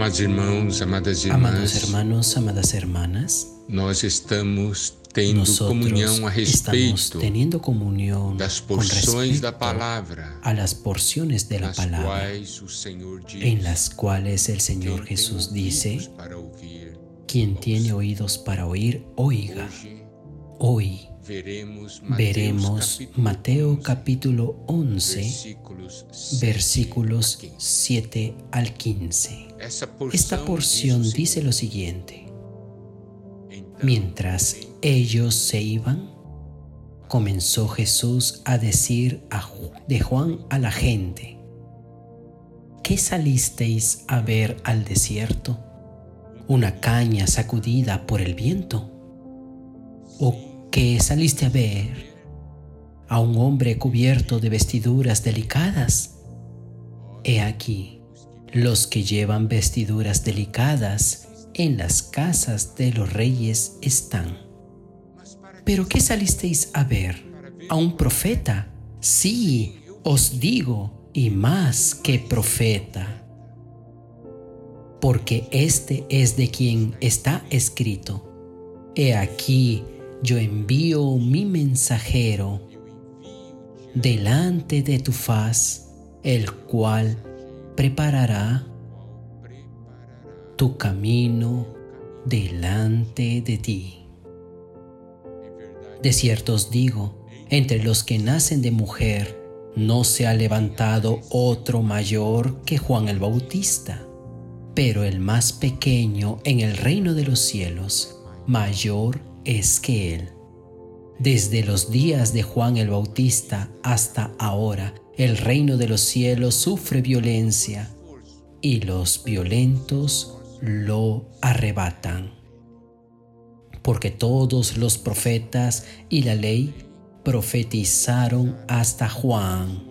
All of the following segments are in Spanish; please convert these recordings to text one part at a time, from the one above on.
Amados irmãos, amadas Amados hermanos, amadas hermanas, nós estamos tendo comunhão a respeito teniendo comunión das porções da respecto palavra, a las porciones de la palabra quais o Senhor diz: en las cuales el Señor "Quem tem Jesús dice, para ouvir, quien tiene oídos para oír, oiga. Hoy veremos veremos capítulo Mateo 11, capítulo 11, versículos 7 versículos a 15. 7 al 15. Essa porção Esta porción dice lo siguiente. "Então, Mientras ellos se iban, comenzó Jesús a decir a de Juan a la gente, ¿qué salisteis a ver al desierto? ¿Una caña sacudida por el viento? ¿O qué saliste a ver? ¿A un hombre cubierto de vestiduras delicadas? He aquí, los que llevan vestiduras delicadas en las casas de los reyes están. ¿Pero qué salisteis a ver? ¿A un profeta? Sí, os digo, y más que profeta. Porque este es de quien está escrito. He aquí, yo envío mi mensajero delante de tu faz, el cual preparará tu camino delante de ti. De cierto os digo, entre los que nacen de mujer, no se ha levantado otro mayor que Juan el Bautista, pero el más pequeño en el reino de los cielos, mayor es que él. Desde los días de Juan el Bautista hasta ahora, el reino de los cielos sufre violencia y los violentos lo arrebatan. Porque todos los profetas y la ley profetizaron hasta Juan.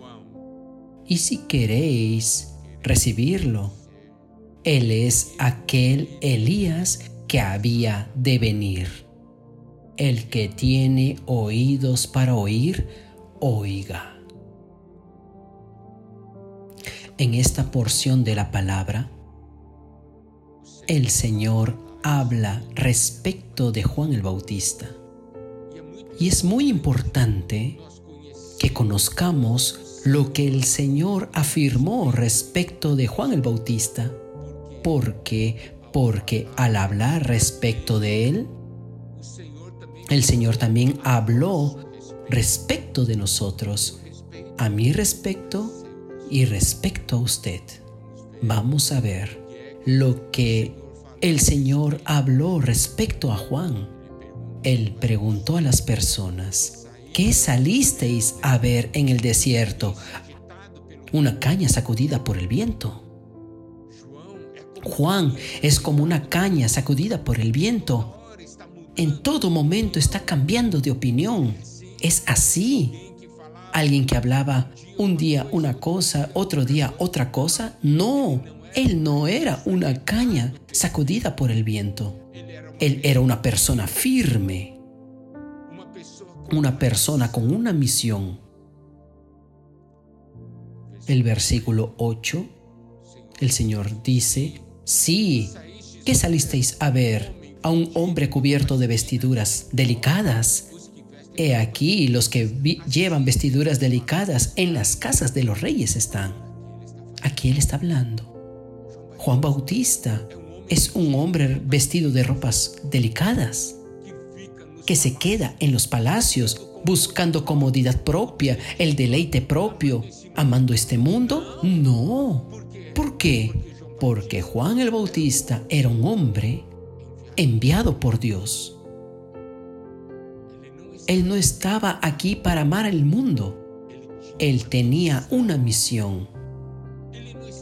Y si queréis recibirlo, él es aquel Elías que había de venir. El que tiene oídos para oír, oiga. En esta porción de la palabra, el Señor habla respecto de Juan el Bautista. Y es muy importante que conozcamos lo que el Señor afirmó respecto de Juan el Bautista. Porque, porque al hablar respecto de él, el Señor también habló respecto de nosotros, a mi respecto y respecto a usted. Vamos a ver lo que el Señor habló respecto a Juan. Él preguntó a las personas, ¿qué salisteis a ver en el desierto? Una caña sacudida por el viento. Juan es como una caña sacudida por el viento. En todo momento está cambiando de opinión. Es así. Alguien que hablaba un día una cosa, otro día otra cosa. No, él no era una caña sacudida por el viento. Él era una persona firme, una persona con una misión. El versículo 8, el Señor dice, sí, ¿qué salisteis a ver? A un hombre cubierto de vestiduras delicadas. He aquí los que llevan vestiduras delicadas en las casas de los reyes están. Aquí Él está hablando. Juan Bautista es un hombre vestido de ropas delicadas, que se queda en los palacios buscando comodidad propia, el deleite propio, amando este mundo. No. ¿Por qué? Porque Juan el Bautista era un hombre enviado por Dios. Él no estaba aquí para amar al mundo. Él tenía una misión.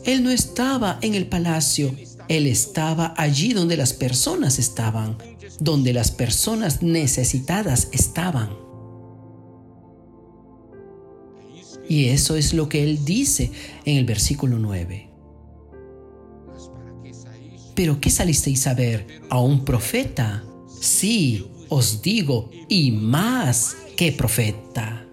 Él no estaba en el palacio, él estaba allí donde las personas estaban, donde las personas necesitadas estaban. Y eso es lo que él dice en el versículo 9. ¿Pero qué salisteis a ver? ¿A un profeta? Sí, os digo, y más que profeta.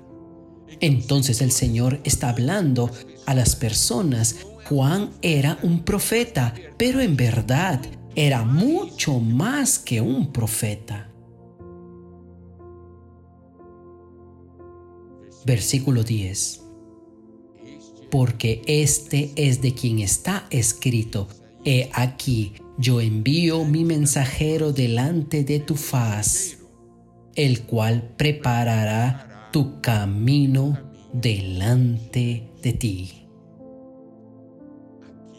Entonces el Señor está hablando a las personas Juan era un profeta, pero en verdad era mucho más que un profeta. Versículo 10. Porque este es de quien está escrito, He aquí, yo envío mi mensajero delante de tu faz, el cual preparará tu camino delante de ti.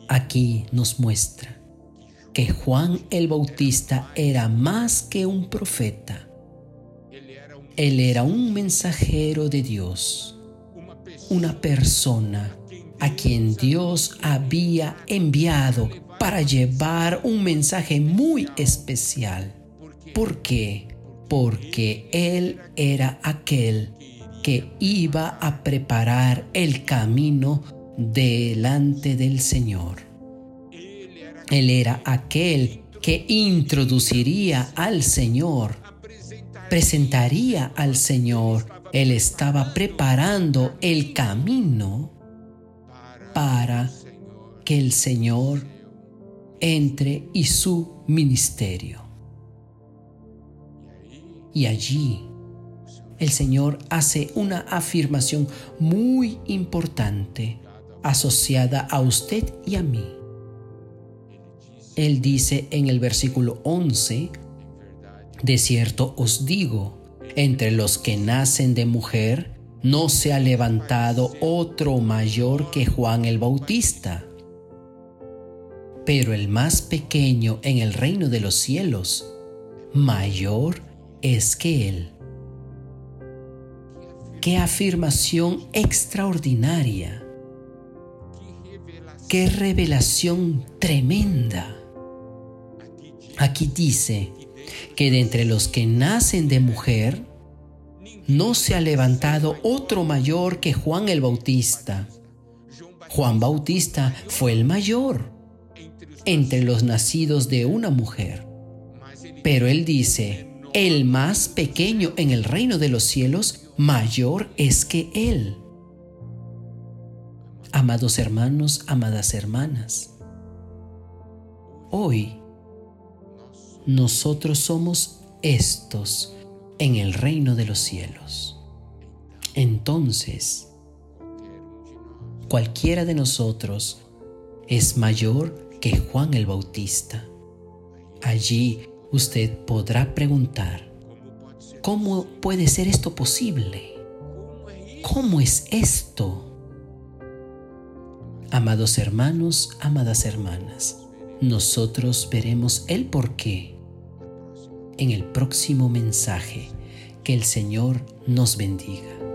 Aquí nos muestra que Juan el Bautista era más que un profeta. Él era un mensajero de Dios, una persona a quien Dios había enviado para llevar un mensaje muy especial. ¿Por qué? Porque Él era aquel que iba a preparar el camino delante del Señor. Él era aquel que introduciría al Señor, presentaría al Señor. Él estaba preparando el camino para que el Señor entre y su ministerio. Y allí el Señor hace una afirmación muy importante asociada a usted y a mí. Él dice en el versículo 11, de cierto os digo, entre los que nacen de mujer, no se ha levantado otro mayor que Juan el Bautista pero el más pequeño en el reino de los cielos, mayor es que él. Qué afirmación extraordinaria. Qué revelación tremenda. Aquí dice que de entre los que nacen de mujer, no se ha levantado otro mayor que Juan el Bautista. Juan Bautista fue el mayor entre los nacidos de una mujer. Pero él dice, el más pequeño en el reino de los cielos, mayor es que él. Amados hermanos, amadas hermanas, hoy nosotros somos estos en el reino de los cielos. Entonces, cualquiera de nosotros es mayor que Juan el Bautista. Allí usted podrá preguntar, ¿cómo puede ser esto posible? ¿Cómo es esto? Amados hermanos, amadas hermanas, nosotros veremos el porqué en el próximo mensaje. Que el Señor nos bendiga.